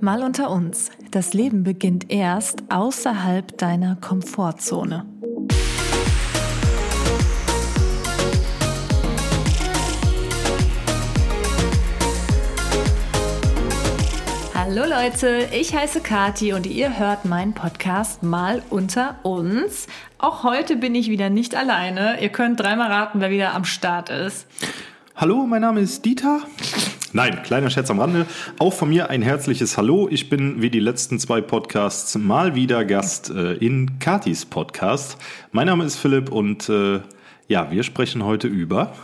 Mal unter uns. Das Leben beginnt erst außerhalb deiner Komfortzone. Hallo Leute, ich heiße Kati und ihr hört meinen Podcast Mal unter uns. Auch heute bin ich wieder nicht alleine. Ihr könnt dreimal raten, wer wieder am Start ist. Hallo, mein Name ist Dieter. Nein, kleiner Scherz am Rande. Auch von mir ein herzliches Hallo. Ich bin wie die letzten zwei Podcasts mal wieder Gast äh, in Katis Podcast. Mein Name ist Philipp und äh, ja, wir sprechen heute über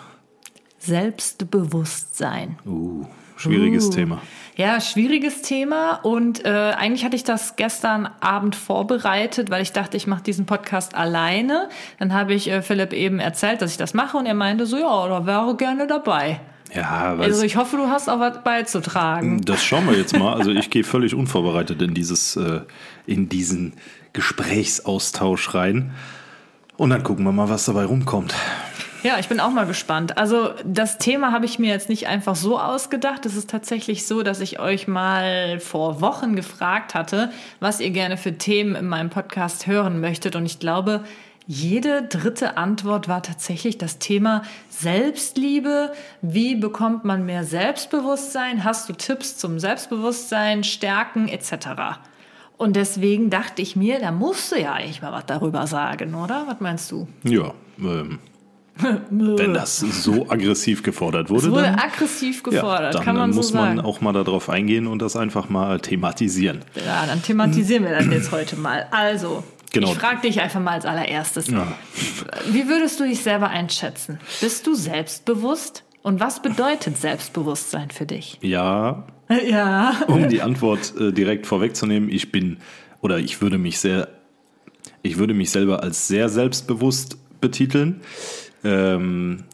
Selbstbewusstsein. Uh, schwieriges uh. Thema. Ja, schwieriges Thema und äh, eigentlich hatte ich das gestern Abend vorbereitet, weil ich dachte, ich mache diesen Podcast alleine. Dann habe ich äh, Philipp eben erzählt, dass ich das mache und er meinte so, ja, da wäre gerne dabei. Ja, also ich hoffe, du hast auch was beizutragen. Das schauen wir jetzt mal. Also ich gehe völlig unvorbereitet in dieses, äh, in diesen Gesprächsaustausch rein. Und dann gucken wir mal, was dabei rumkommt. Ja, ich bin auch mal gespannt. Also das Thema habe ich mir jetzt nicht einfach so ausgedacht. Es ist tatsächlich so, dass ich euch mal vor Wochen gefragt hatte, was ihr gerne für Themen in meinem Podcast hören möchtet. Und ich glaube, jede dritte Antwort war tatsächlich das Thema Selbstliebe. Wie bekommt man mehr Selbstbewusstsein? Hast du Tipps zum Selbstbewusstsein, Stärken etc.? Und deswegen dachte ich mir, da musst du ja eigentlich mal was darüber sagen, oder? Was meinst du? Ja, ähm, wenn das so aggressiv gefordert wurde. Es wurde dann, aggressiv gefordert, ja, dann, kann man dann muss so sagen. man auch mal darauf eingehen und das einfach mal thematisieren. Ja, dann thematisieren wir das jetzt heute mal. Also, Genau. Ich frage dich einfach mal als allererstes. Ja. Wie würdest du dich selber einschätzen? Bist du selbstbewusst? Und was bedeutet Selbstbewusstsein für dich? Ja. Ja. Um die Antwort äh, direkt vorwegzunehmen, ich bin oder ich würde mich sehr, ich würde mich selber als sehr selbstbewusst betiteln. Ähm,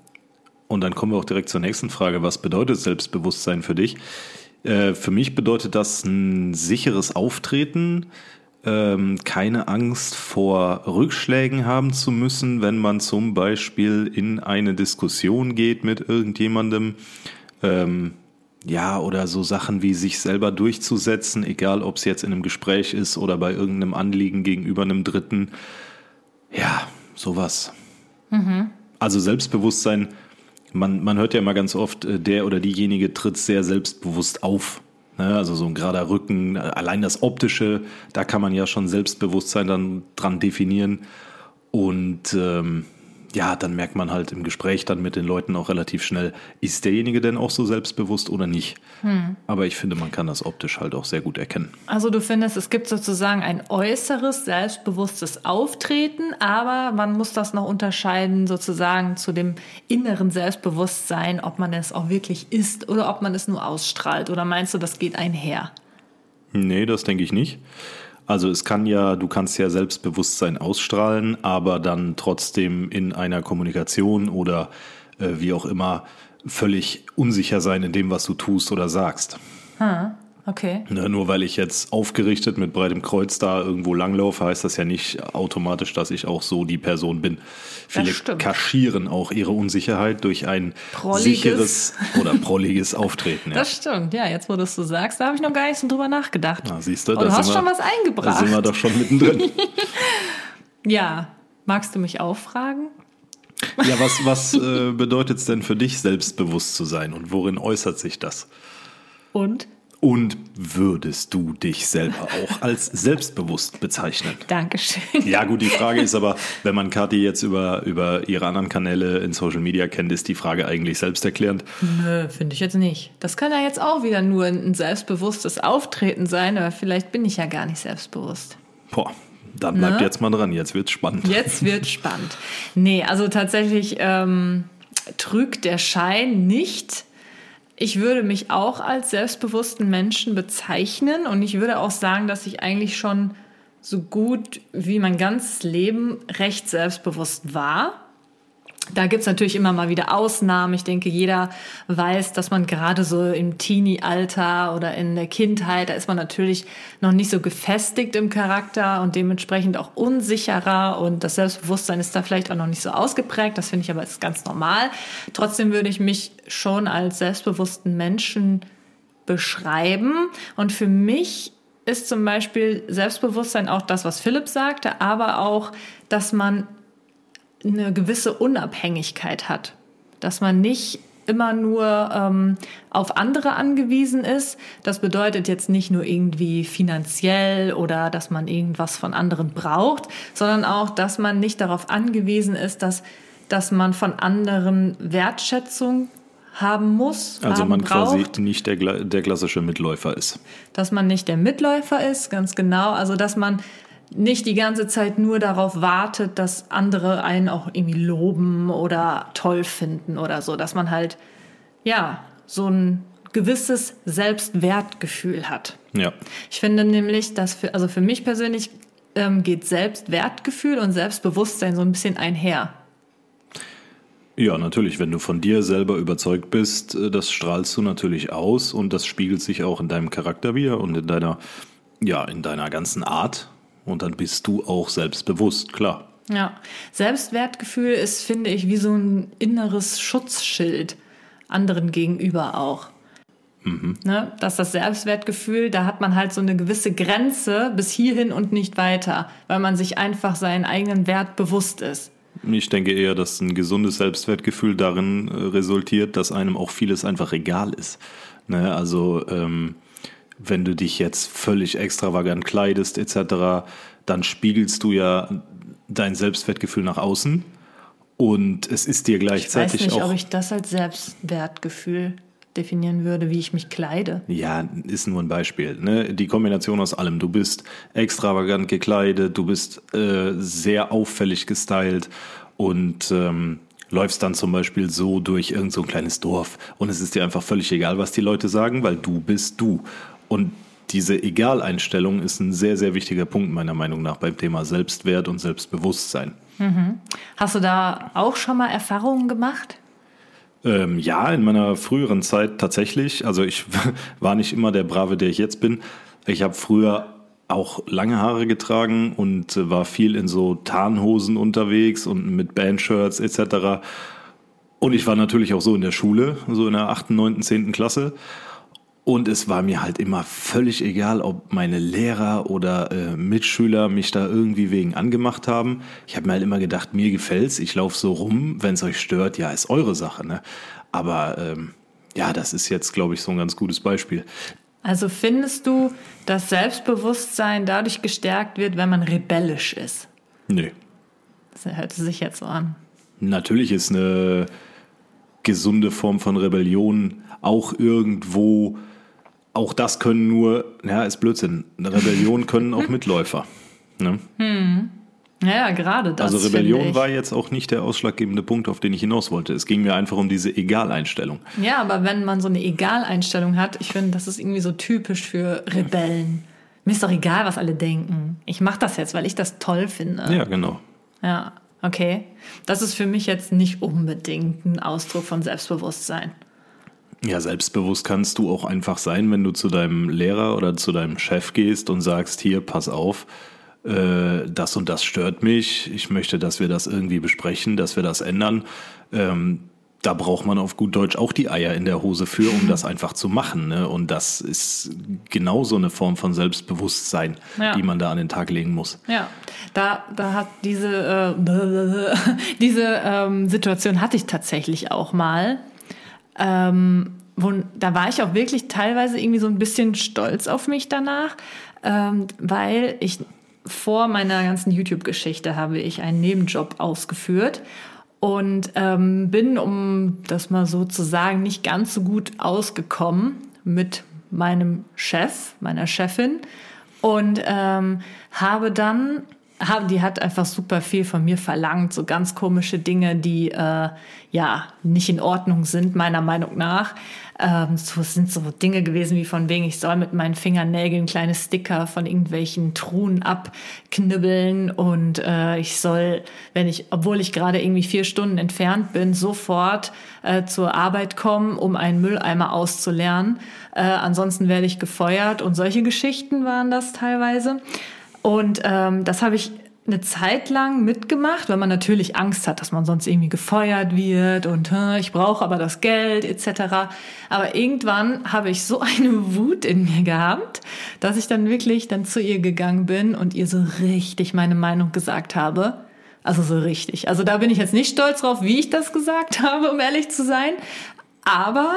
und dann kommen wir auch direkt zur nächsten Frage. Was bedeutet Selbstbewusstsein für dich? Äh, für mich bedeutet das ein sicheres Auftreten, ähm, keine Angst vor Rückschlägen haben zu müssen, wenn man zum Beispiel in eine Diskussion geht mit irgendjemandem. Ähm, ja, oder so Sachen wie sich selber durchzusetzen, egal ob es jetzt in einem Gespräch ist oder bei irgendeinem Anliegen gegenüber einem Dritten. Ja, sowas. Mhm. Also Selbstbewusstsein, man, man hört ja immer ganz oft, äh, der oder diejenige tritt sehr selbstbewusst auf. Ne? Also so ein gerader Rücken, allein das Optische, da kann man ja schon Selbstbewusstsein dann dran definieren. Und ähm, ja, dann merkt man halt im Gespräch dann mit den Leuten auch relativ schnell, ist derjenige denn auch so selbstbewusst oder nicht? Hm. Aber ich finde, man kann das optisch halt auch sehr gut erkennen. Also du findest, es gibt sozusagen ein äußeres, selbstbewusstes Auftreten, aber man muss das noch unterscheiden sozusagen zu dem inneren Selbstbewusstsein, ob man es auch wirklich ist oder ob man es nur ausstrahlt. Oder meinst du, das geht einher? Nee, das denke ich nicht. Also es kann ja, du kannst ja Selbstbewusstsein ausstrahlen, aber dann trotzdem in einer Kommunikation oder äh, wie auch immer völlig unsicher sein in dem, was du tust oder sagst. Hm. Okay. Ne, nur weil ich jetzt aufgerichtet mit breitem Kreuz da irgendwo langlaufe, heißt das ja nicht automatisch, dass ich auch so die Person bin. Viele kaschieren auch ihre Unsicherheit durch ein prolliges. sicheres oder prolliges Auftreten. Ja. Das stimmt, ja, jetzt wo du es so sagst, da habe ich noch gar nicht so drüber nachgedacht. Na, siehst du, Und du hast schon was eingebracht. Da sind wir doch schon mittendrin. ja, magst du mich auch fragen? Ja, was, was äh, bedeutet es denn für dich, selbstbewusst zu sein und worin äußert sich das? Und? Und würdest du dich selber auch als selbstbewusst bezeichnen? Dankeschön. Ja, gut, die Frage ist aber, wenn man Kathi jetzt über, über ihre anderen Kanäle in Social Media kennt, ist die Frage eigentlich selbsterklärend? Nö, finde ich jetzt nicht. Das kann ja jetzt auch wieder nur ein selbstbewusstes Auftreten sein, aber vielleicht bin ich ja gar nicht selbstbewusst. Boah, dann bleibt ne? jetzt mal dran, jetzt wird's spannend. Jetzt wird spannend. Nee, also tatsächlich ähm, trügt der Schein nicht ich würde mich auch als selbstbewussten Menschen bezeichnen und ich würde auch sagen, dass ich eigentlich schon so gut wie mein ganzes Leben recht selbstbewusst war. Da gibt's natürlich immer mal wieder Ausnahmen. Ich denke, jeder weiß, dass man gerade so im Teenie-Alter oder in der Kindheit, da ist man natürlich noch nicht so gefestigt im Charakter und dementsprechend auch unsicherer und das Selbstbewusstsein ist da vielleicht auch noch nicht so ausgeprägt. Das finde ich aber ist ganz normal. Trotzdem würde ich mich schon als selbstbewussten Menschen beschreiben. Und für mich ist zum Beispiel Selbstbewusstsein auch das, was Philipp sagte, aber auch, dass man eine gewisse Unabhängigkeit hat. Dass man nicht immer nur ähm, auf andere angewiesen ist. Das bedeutet jetzt nicht nur irgendwie finanziell oder dass man irgendwas von anderen braucht, sondern auch, dass man nicht darauf angewiesen ist, dass, dass man von anderen Wertschätzung haben muss. Also haben man braucht, quasi nicht der, der klassische Mitläufer ist. Dass man nicht der Mitläufer ist, ganz genau. Also dass man nicht die ganze Zeit nur darauf wartet, dass andere einen auch irgendwie loben oder toll finden oder so, dass man halt ja so ein gewisses Selbstwertgefühl hat. Ja. Ich finde nämlich, dass für, also für mich persönlich ähm, geht Selbstwertgefühl und Selbstbewusstsein so ein bisschen einher. Ja, natürlich. Wenn du von dir selber überzeugt bist, äh, das strahlst du natürlich aus und das spiegelt sich auch in deinem Charakter wieder und in deiner, ja, in deiner ganzen Art. Und dann bist du auch selbstbewusst, klar. Ja, Selbstwertgefühl ist, finde ich, wie so ein inneres Schutzschild anderen gegenüber auch. Ne? Dass das Selbstwertgefühl, da hat man halt so eine gewisse Grenze bis hierhin und nicht weiter, weil man sich einfach seinen eigenen Wert bewusst ist. Ich denke eher, dass ein gesundes Selbstwertgefühl darin äh, resultiert, dass einem auch vieles einfach egal ist. Ne? Also ähm, wenn du dich jetzt völlig extravagant kleidest etc., dann spiegelst du ja dein Selbstwertgefühl nach außen und es ist dir Ich weiß gleichzeitig nicht, auch ob ich das als Selbstwertgefühl definieren würde, wie ich mich kleide. Ja, ist nur ein Beispiel. Ne? Die Kombination aus allem. Du bist extravagant gekleidet, du bist äh, sehr auffällig gestylt und ähm, läufst dann zum Beispiel so durch irgend so ein kleines Dorf und es ist dir einfach völlig egal, was die Leute sagen, weil du bist du. Und diese Egaleinstellung ist ein sehr, sehr wichtiger Punkt meiner Meinung nach beim Thema Selbstwert und Selbstbewusstsein. Hast du da auch schon mal Erfahrungen gemacht? Ähm, ja, in meiner früheren Zeit tatsächlich. Also ich war nicht immer der Brave, der ich jetzt bin. Ich habe früher auch lange Haare getragen und äh, war viel in so Tarnhosen unterwegs und mit Bandshirts etc. Und ich war natürlich auch so in der Schule, so in der 8., 9., 10. Klasse. Und es war mir halt immer völlig egal, ob meine Lehrer oder äh, Mitschüler mich da irgendwie wegen angemacht haben. Ich habe mir halt immer gedacht, mir gefällt's, ich laufe so rum, wenn es euch stört, ja, ist eure Sache. Ne? Aber ähm, ja, das ist jetzt, glaube ich, so ein ganz gutes Beispiel. Also findest du, dass Selbstbewusstsein dadurch gestärkt wird, wenn man rebellisch ist? Nö. Das hört sich jetzt so an. Natürlich ist eine gesunde Form von Rebellion auch irgendwo, auch das können nur, ja, ist Blödsinn. Eine Rebellion können auch Mitläufer. Ne? Ja, ja, gerade das. Also Rebellion war jetzt auch nicht der ausschlaggebende Punkt, auf den ich hinaus wollte. Es ging mir einfach um diese Egaleinstellung. Ja, aber wenn man so eine Egaleinstellung hat, ich finde, das ist irgendwie so typisch für Rebellen. Mir ist doch egal, was alle denken. Ich mache das jetzt, weil ich das toll finde. Ja, genau. Ja, okay. Das ist für mich jetzt nicht unbedingt ein Ausdruck von Selbstbewusstsein. Ja, selbstbewusst kannst du auch einfach sein, wenn du zu deinem Lehrer oder zu deinem Chef gehst und sagst, hier, pass auf, äh, das und das stört mich, ich möchte, dass wir das irgendwie besprechen, dass wir das ändern. Ähm, da braucht man auf gut Deutsch auch die Eier in der Hose für, um das einfach zu machen. Ne? Und das ist genauso eine Form von Selbstbewusstsein, Ja. die man da an den Tag legen muss. Ja, da, da hat diese, äh, diese ähm, Situation hatte ich tatsächlich auch mal. Ähm, wo, da war ich auch wirklich teilweise irgendwie so ein bisschen stolz auf mich danach, ähm, weil ich vor meiner ganzen YouTube-Geschichte habe ich einen Nebenjob ausgeführt und ähm, bin, um das mal so zu sagen, nicht ganz so gut ausgekommen mit meinem Chef, meiner Chefin und ähm, habe dann hab, die hat einfach super viel von mir verlangt, so ganz komische Dinge, die äh, ja nicht in Ordnung sind, meiner Meinung nach. Ähm, so sind so Dinge gewesen wie von wegen, ich soll mit meinen Fingernägeln kleine Sticker von irgendwelchen Truhen abknibbeln und äh, ich soll, wenn ich, obwohl ich gerade irgendwie vier Stunden entfernt bin, sofort äh, zur Arbeit kommen, um einen Mülleimer auszulernen. Äh, ansonsten werde ich gefeuert und solche Geschichten waren das teilweise. Und ähm, das habe ich eine Zeit lang mitgemacht, weil man natürlich Angst hat, dass man sonst irgendwie gefeuert wird und ich brauche aber das Geld etc. Aber irgendwann habe ich so eine Wut in mir gehabt, dass ich dann wirklich dann zu ihr gegangen bin und ihr so richtig meine Meinung gesagt habe. Also so richtig. Also da bin ich jetzt nicht stolz drauf, wie ich das gesagt habe, um ehrlich zu sein. Aber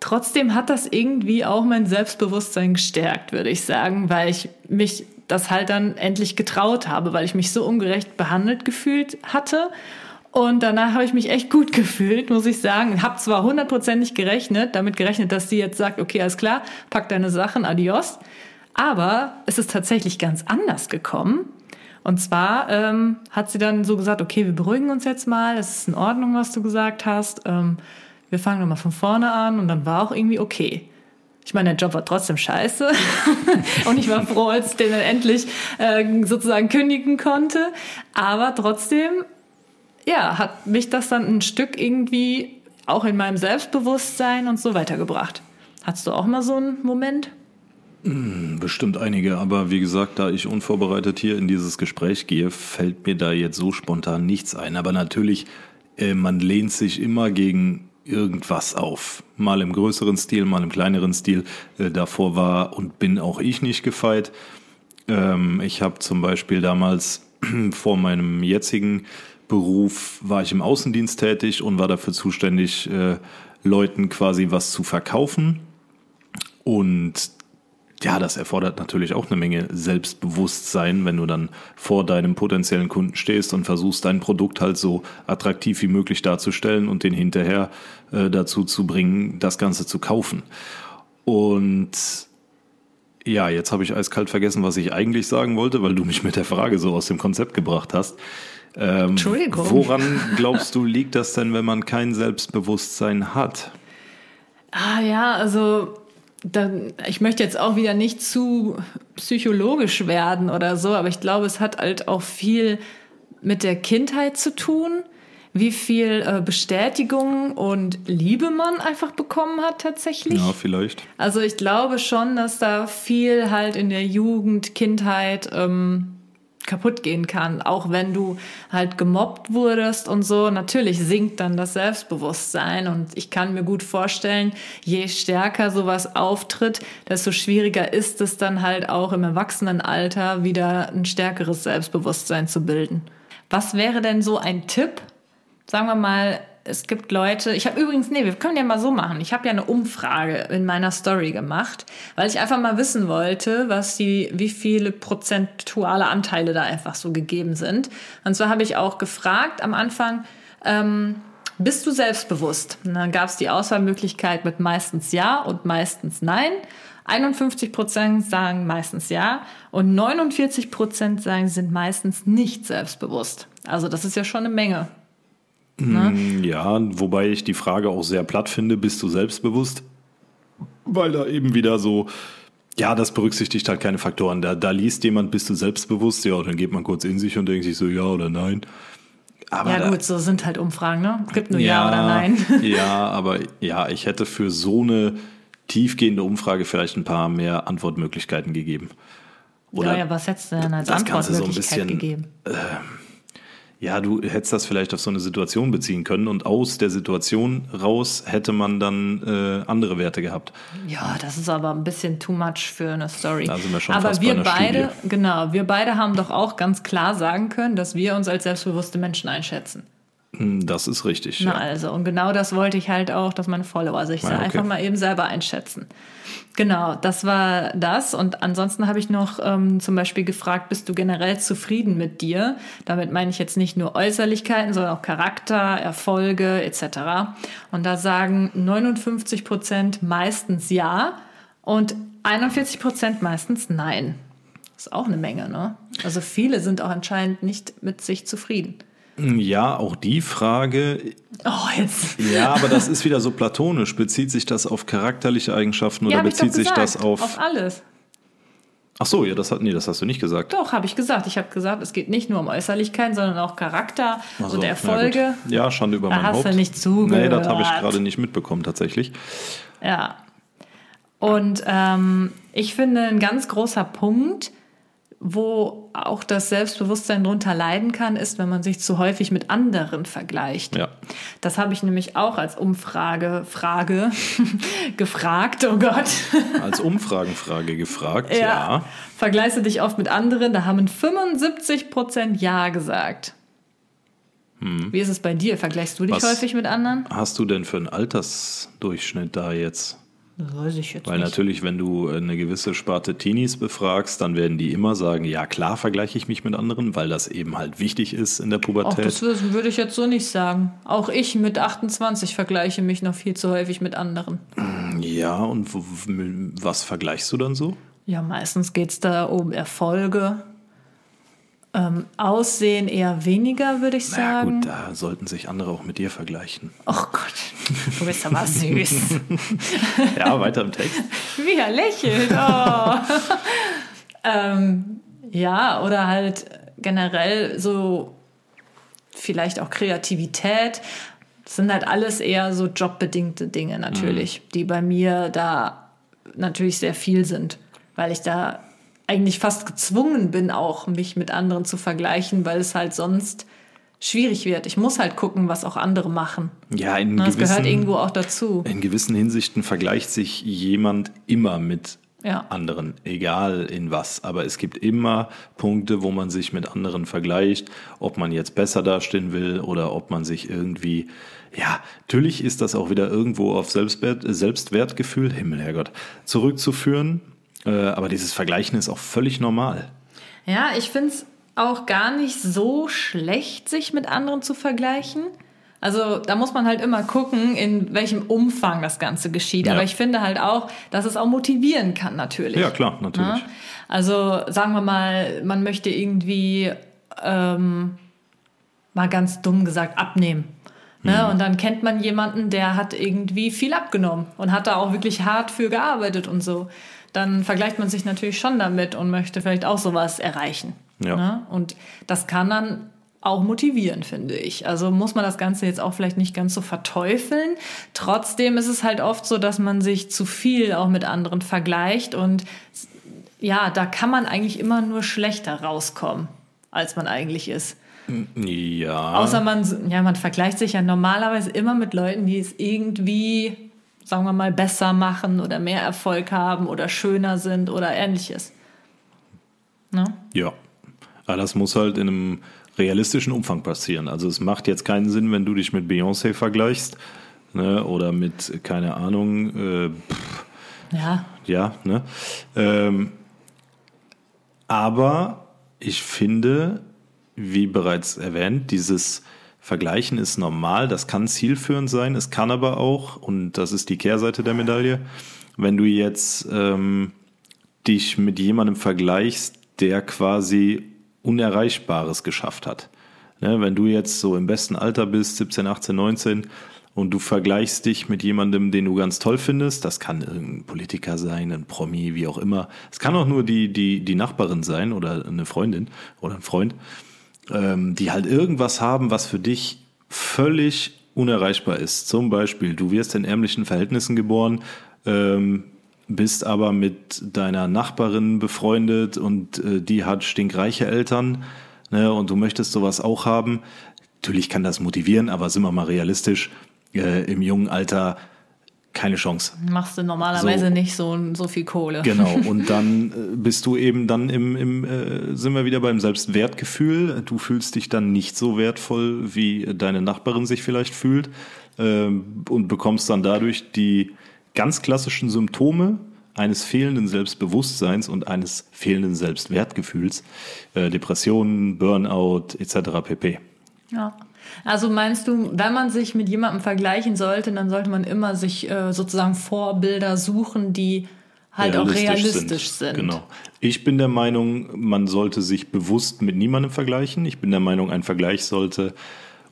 trotzdem hat das irgendwie auch mein Selbstbewusstsein gestärkt, würde ich sagen, weil ich mich das halt dann endlich getraut habe, weil ich mich so ungerecht behandelt gefühlt hatte. Und danach habe ich mich echt gut gefühlt, muss ich sagen. Habe zwar hundertprozentig gerechnet, damit gerechnet, dass sie jetzt sagt, okay, alles klar, pack deine Sachen, adios. Aber es ist tatsächlich ganz anders gekommen. Und zwar ähm, hat sie dann so gesagt, okay, wir beruhigen uns jetzt mal, es ist in Ordnung, was du gesagt hast. Ähm, wir fangen nochmal von vorne an und dann war auch irgendwie okay. Ich meine, der Job war trotzdem scheiße. und ich war froh, als ich den dann endlich äh, sozusagen kündigen konnte. Aber trotzdem, ja, hat mich das dann ein Stück irgendwie auch in meinem Selbstbewusstsein und so weitergebracht. Hattest du auch mal so einen Moment? Hm, bestimmt einige, aber wie gesagt, da ich unvorbereitet hier in dieses Gespräch gehe, fällt mir da jetzt so spontan nichts ein. Aber natürlich, äh, man lehnt sich immer gegen irgendwas auf. Mal im größeren Stil, mal im kleineren Stil. Äh, davor war und bin auch ich nicht gefeit. Ähm, ich habe zum Beispiel damals vor meinem jetzigen Beruf war ich im Außendienst tätig und war dafür zuständig, äh, Leuten quasi was zu verkaufen. Und ja, das erfordert natürlich auch eine Menge Selbstbewusstsein, wenn du dann vor deinem potenziellen Kunden stehst und versuchst, dein Produkt halt so attraktiv wie möglich darzustellen und den hinterher äh, dazu zu bringen, das Ganze zu kaufen. Und ja, jetzt habe ich eiskalt vergessen, was ich eigentlich sagen wollte, weil du mich mit der Frage so aus dem Konzept gebracht hast. Ähm, Entschuldigung. Woran glaubst du, liegt das denn, wenn man kein Selbstbewusstsein hat? Ah ja, also dann, ich möchte jetzt auch wieder nicht zu psychologisch werden oder so, aber ich glaube, es hat halt auch viel mit der Kindheit zu tun, wie viel äh, Bestätigung und Liebe man einfach bekommen hat tatsächlich. Ja, vielleicht. Also ich glaube schon, dass da viel halt in der Jugend, Kindheit ähm, kaputt gehen kann. Auch wenn du halt gemobbt wurdest und so, natürlich sinkt dann das Selbstbewusstsein. Und ich kann mir gut vorstellen, je stärker sowas auftritt, desto schwieriger ist es dann halt auch im Erwachsenenalter wieder ein stärkeres Selbstbewusstsein zu bilden. Was wäre denn so ein Tipp? Sagen wir mal, es gibt Leute, ich habe übrigens, nee, wir können ja mal so machen. Ich habe ja eine Umfrage in meiner Story gemacht, weil ich einfach mal wissen wollte, was die, wie viele prozentuale Anteile da einfach so gegeben sind. Und zwar habe ich auch gefragt am Anfang, ähm, bist du selbstbewusst? Und dann gab es die Auswahlmöglichkeit mit meistens ja und meistens nein. 51 Prozent sagen meistens ja und 49 Prozent sagen, sind meistens nicht selbstbewusst. Also das ist ja schon eine Menge. Ne? Mm, ja, wobei ich die Frage auch sehr platt finde, bist du selbstbewusst? Weil da eben wieder so, ja, das berücksichtigt halt keine Faktoren. Da, da liest jemand, bist du selbstbewusst? Ja, dann geht man kurz in sich und denkt sich so, ja oder nein. Aber ja, gut, so sind halt Umfragen, ne? Es gibt nur ja, ja oder nein. ja, aber ja, ich hätte für so eine tiefgehende Umfrage vielleicht ein paar mehr Antwortmöglichkeiten gegeben. Oder ja, ja, was hättest du denn als Antwortmöglichkeit so ein bisschen, gegeben? Äh, ja, du hättest das vielleicht auf so eine Situation beziehen können und aus der Situation raus hätte man dann äh, andere Werte gehabt. Ja, das ist aber ein bisschen too much für eine Story. Da sind wir schon aber fast wir bei einer beide, Studie. genau, wir beide haben doch auch ganz klar sagen können, dass wir uns als selbstbewusste Menschen einschätzen. Hm, das ist richtig. Na ja. also, und genau das wollte ich halt auch, dass meine Follower sich ah, okay. einfach mal eben selber einschätzen. Genau, das war das. Und ansonsten habe ich noch ähm, zum Beispiel gefragt, bist du generell zufrieden mit dir? Damit meine ich jetzt nicht nur Äußerlichkeiten, sondern auch Charakter, Erfolge etc. Und da sagen 59 Prozent meistens ja und 41 Prozent meistens nein. Das ist auch eine Menge, ne? Also viele sind auch anscheinend nicht mit sich zufrieden. Ja, auch die Frage. Oh, jetzt. Ja, aber das ist wieder so platonisch. Bezieht sich das auf charakterliche Eigenschaften ja, oder bezieht sich das auf. Auf alles. Ach so, ja, das hat, nee, das hast du nicht gesagt. Doch, habe ich gesagt. Ich habe gesagt, es geht nicht nur um Äußerlichkeiten, sondern auch Charakter so, und Erfolge. Ja, ja, Schande über da mein hast Haupt. Du nicht zugehört. Nee, das habe ich gerade nicht mitbekommen, tatsächlich. Ja. Und ähm, ich finde, ein ganz großer Punkt, wo auch das Selbstbewusstsein drunter leiden kann, ist, wenn man sich zu häufig mit anderen vergleicht. Ja. Das habe ich nämlich auch als Umfrage Frage gefragt. Oh Gott. Als Umfragenfrage gefragt, ja. ja. Vergleichst du dich oft mit anderen? Da haben 75 Prozent Ja gesagt. Hm. Wie ist es bei dir? Vergleichst du dich Was häufig mit anderen? Hast du denn für einen Altersdurchschnitt da jetzt? Das weiß ich jetzt Weil nicht. natürlich, wenn du eine gewisse Sparte Teenies befragst, dann werden die immer sagen, ja klar vergleiche ich mich mit anderen, weil das eben halt wichtig ist in der Auch Pubertät. das wür- würde ich jetzt so nicht sagen. Auch ich mit 28 vergleiche mich noch viel zu häufig mit anderen. ja, und was vergleichst du dann so? Ja, meistens geht es da um Erfolge. Ähm, Aussehen eher weniger, würde ich Na sagen. gut, da sollten sich andere auch mit dir vergleichen. Oh Gott, du bist aber süß. Ja, weiter im Text. Wie er lächelt. Oh. ähm, ja, oder halt generell so vielleicht auch Kreativität. Das sind halt alles eher so jobbedingte Dinge natürlich, die bei mir da natürlich sehr viel sind, weil ich da eigentlich fast gezwungen bin, auch mich mit anderen zu vergleichen, weil es halt sonst schwierig wird. Ich muss halt gucken, was auch andere machen. Ja, in Das gehört gewissen, irgendwo auch dazu. in gewissen Hinsichten vergleicht sich jemand immer mit Ja. anderen, egal in was. Aber es gibt immer Punkte, wo man sich mit anderen vergleicht, ob man jetzt besser dastehen will oder ob man sich irgendwie, ja, natürlich ist das auch wieder irgendwo auf Selbstwert, Selbstwertgefühl, Himmel, Herrgott, zurückzuführen. Äh, Aber dieses Vergleichen ist auch völlig normal. Ja, ich finde es auch gar nicht so schlecht, sich mit anderen zu vergleichen. Also da muss man halt immer gucken, in welchem Umfang das Ganze geschieht. Ja. Aber ich finde halt auch, dass es auch motivieren kann natürlich. Ja, klar, natürlich. Ne? Also sagen wir mal, man möchte irgendwie ähm, mal ganz dumm gesagt abnehmen. Ne? Und dann kennt man jemanden, der hat irgendwie viel abgenommen und hat da auch wirklich hart für gearbeitet und so. Dann vergleicht man sich natürlich schon damit und möchte vielleicht auch sowas erreichen. Ja. Ne? Und das kann dann auch motivieren, finde ich. Also muss man das Ganze jetzt auch vielleicht nicht ganz so verteufeln. Trotzdem ist es halt oft so, dass man sich zu viel auch mit anderen vergleicht und ja, da kann man eigentlich immer nur schlechter rauskommen, als man eigentlich ist. Ja. Außer man, ja, man vergleicht sich ja normalerweise immer mit Leuten, die es irgendwie, sagen wir mal, besser machen oder mehr Erfolg haben oder schöner sind oder ähnliches. Ne? Ja. Aber das muss halt in einem realistischen Umfang passieren. Also es macht jetzt keinen Sinn, wenn du dich mit Beyoncé vergleichst ne, oder mit, keine Ahnung, äh, pff, Ja, ja, ne? Ähm, aber ich finde, wie bereits erwähnt, dieses Vergleichen ist normal, das kann zielführend sein, es kann aber auch, und das ist die Kehrseite der Medaille, wenn du jetzt ähm, dich mit jemandem vergleichst, der quasi Unerreichbares geschafft hat. Ne, wenn du jetzt so im besten Alter bist, 17, 18, 19, und du vergleichst dich mit jemandem, den du ganz toll findest, das kann irgendein Politiker sein, ein Promi, wie auch immer. Es kann auch nur die, die, die Nachbarin sein oder eine Freundin oder ein Freund, ähm, die halt irgendwas haben, was für dich völlig unerreichbar ist. Zum Beispiel, du wirst in ärmlichen Verhältnissen geboren, ähm, bist aber mit deiner Nachbarin befreundet und äh, die hat stinkreiche Eltern ne, und du möchtest sowas auch haben. Natürlich kann das motivieren, aber sind wir mal realistisch, äh, im jungen Alter keine Chance. machst du normalerweise So. nicht so, so viel Kohle. Genau, und dann äh, bist du eben dann im, im äh, sind wir wieder beim Selbstwertgefühl. Du fühlst dich dann nicht so wertvoll, wie deine Nachbarin sich vielleicht fühlt ähm, und bekommst dann dadurch die ganz klassischen Symptome eines fehlenden Selbstbewusstseins und eines fehlenden Selbstwertgefühls, äh, Depressionen, Burnout etc. pp. Ja. Also meinst du, wenn man sich mit jemandem vergleichen sollte, dann sollte man immer sich äh, sozusagen Vorbilder suchen, die halt auch realistisch sind. Genau. Ich bin der Meinung, man sollte sich bewusst mit niemandem vergleichen. Ich bin der Meinung, ein Vergleich sollte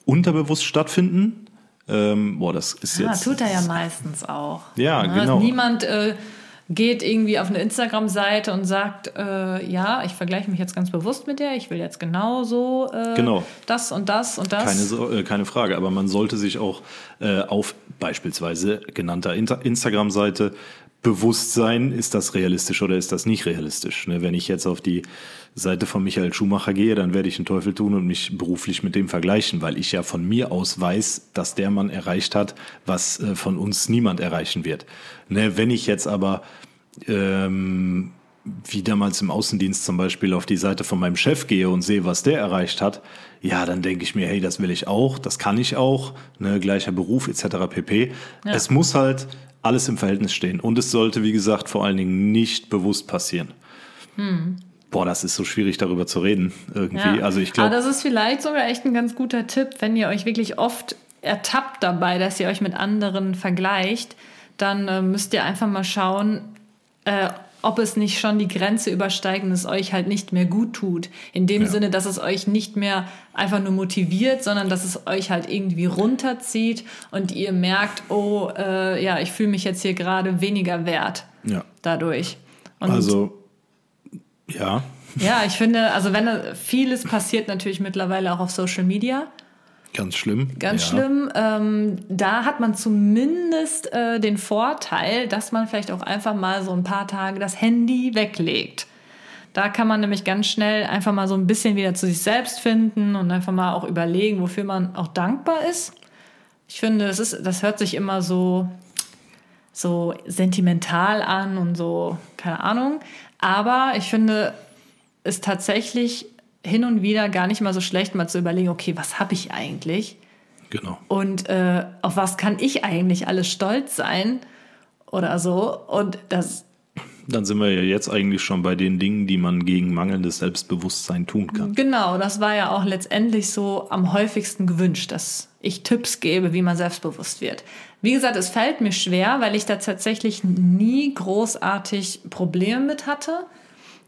unterbewusst stattfinden. Ähm, boah, das ist Ja, jetzt. tut er ja meistens auch. Ja, Ne? genau. Niemand äh, geht irgendwie auf eine Instagram-Seite und sagt, äh, ja, ich vergleiche mich jetzt ganz bewusst mit der, ich will jetzt genauso äh, Genau. das und das und das. Keine, so- äh, keine Frage, aber man sollte sich auch äh, auf beispielsweise genannter Instagram-Seite Bewusstsein, ist das realistisch oder ist das nicht realistisch? Ne, wenn ich jetzt auf die Seite von Michael Schumacher gehe, dann werde ich einen Teufel tun und mich beruflich mit dem vergleichen, weil ich ja von mir aus weiß, dass der Mann erreicht hat, was äh, von uns niemand erreichen wird. Ne, wenn ich jetzt aber ähm, wie damals im Außendienst zum Beispiel auf die Seite von meinem Chef gehe und sehe, was der erreicht hat, ja, dann denke ich mir, hey, das will ich auch, das kann ich auch, ne, gleicher Beruf etc. pp. Ja. Es muss halt alles im Verhältnis stehen. Und es sollte, wie gesagt, vor allen Dingen nicht bewusst passieren. Hm. Boah, das ist so schwierig darüber zu reden irgendwie. Ja. Also ich glaube. Aber das ist vielleicht sogar echt ein ganz guter Tipp, wenn ihr euch wirklich oft ertappt dabei, dass ihr euch mit anderen vergleicht, dann äh, müsst ihr einfach mal schauen, äh, ob es nicht schon die Grenze übersteigt und es euch halt nicht mehr gut tut. In dem ja. Sinne, dass es euch nicht mehr einfach nur motiviert, sondern dass es euch halt irgendwie runterzieht und ihr merkt, oh, äh, ja, ich fühle mich jetzt hier gerade weniger wert ja. dadurch. Und also, ja. Ja, ich finde, also wenn vieles passiert natürlich mittlerweile auch auf Social Media. Ganz schlimm. Ganz ja. schlimm. Ähm, da hat man zumindest äh, den Vorteil, dass man vielleicht auch einfach mal so ein paar Tage das Handy weglegt. Da kann man nämlich ganz schnell einfach mal so ein bisschen wieder zu sich selbst finden und einfach mal auch überlegen, wofür man auch dankbar ist. Ich finde, das, ist, das hört sich immer so, so sentimental an und so, keine Ahnung. Aber ich finde es tatsächlich hin und wieder gar nicht mal so schlecht, mal zu überlegen, okay, was habe ich eigentlich? Genau. Und äh, auf was kann ich eigentlich alles stolz sein oder so? Und das. Dann sind wir ja jetzt eigentlich schon bei den Dingen, die man gegen mangelndes Selbstbewusstsein tun kann. Genau, das war ja auch letztendlich so am häufigsten gewünscht, dass ich Tipps gebe, wie man selbstbewusst wird. Wie gesagt, es fällt mir schwer, weil ich da tatsächlich nie großartig Probleme mit hatte.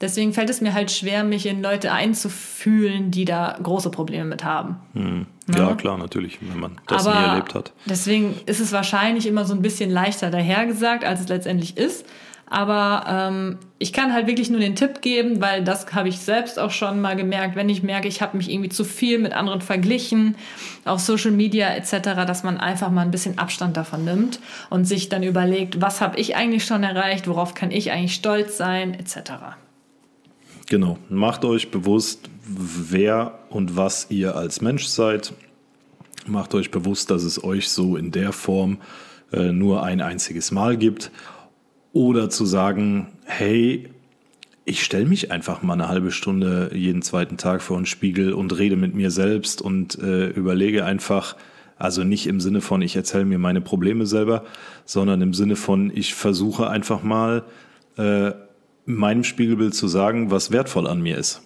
Deswegen fällt es mir halt schwer, mich in Leute einzufühlen, die da große Probleme mit haben. Hm. Ja, ne? klar, natürlich, wenn man das Aber nie erlebt hat. Deswegen ist es wahrscheinlich immer so ein bisschen leichter dahergesagt, als es letztendlich ist. Aber ähm, ich kann halt wirklich nur den Tipp geben, weil das habe ich selbst auch schon mal gemerkt, wenn ich merke, ich habe mich irgendwie zu viel mit anderen verglichen, auf Social Media etc., dass man einfach mal ein bisschen Abstand davon nimmt und sich dann überlegt, was habe ich eigentlich schon erreicht, worauf kann ich eigentlich stolz sein etc. Genau. Macht euch bewusst, wer und was ihr als Mensch seid. Macht euch bewusst, dass es euch so in der Form äh, nur ein einziges Mal gibt. Oder zu sagen, hey, ich stelle mich einfach mal eine halbe Stunde jeden zweiten Tag vor einen Spiegel und rede mit mir selbst und äh, überlege einfach, also nicht im Sinne von, ich erzähle mir meine Probleme selber, sondern im Sinne von, ich versuche einfach mal äh, meinem Spiegelbild zu sagen, was wertvoll an mir ist.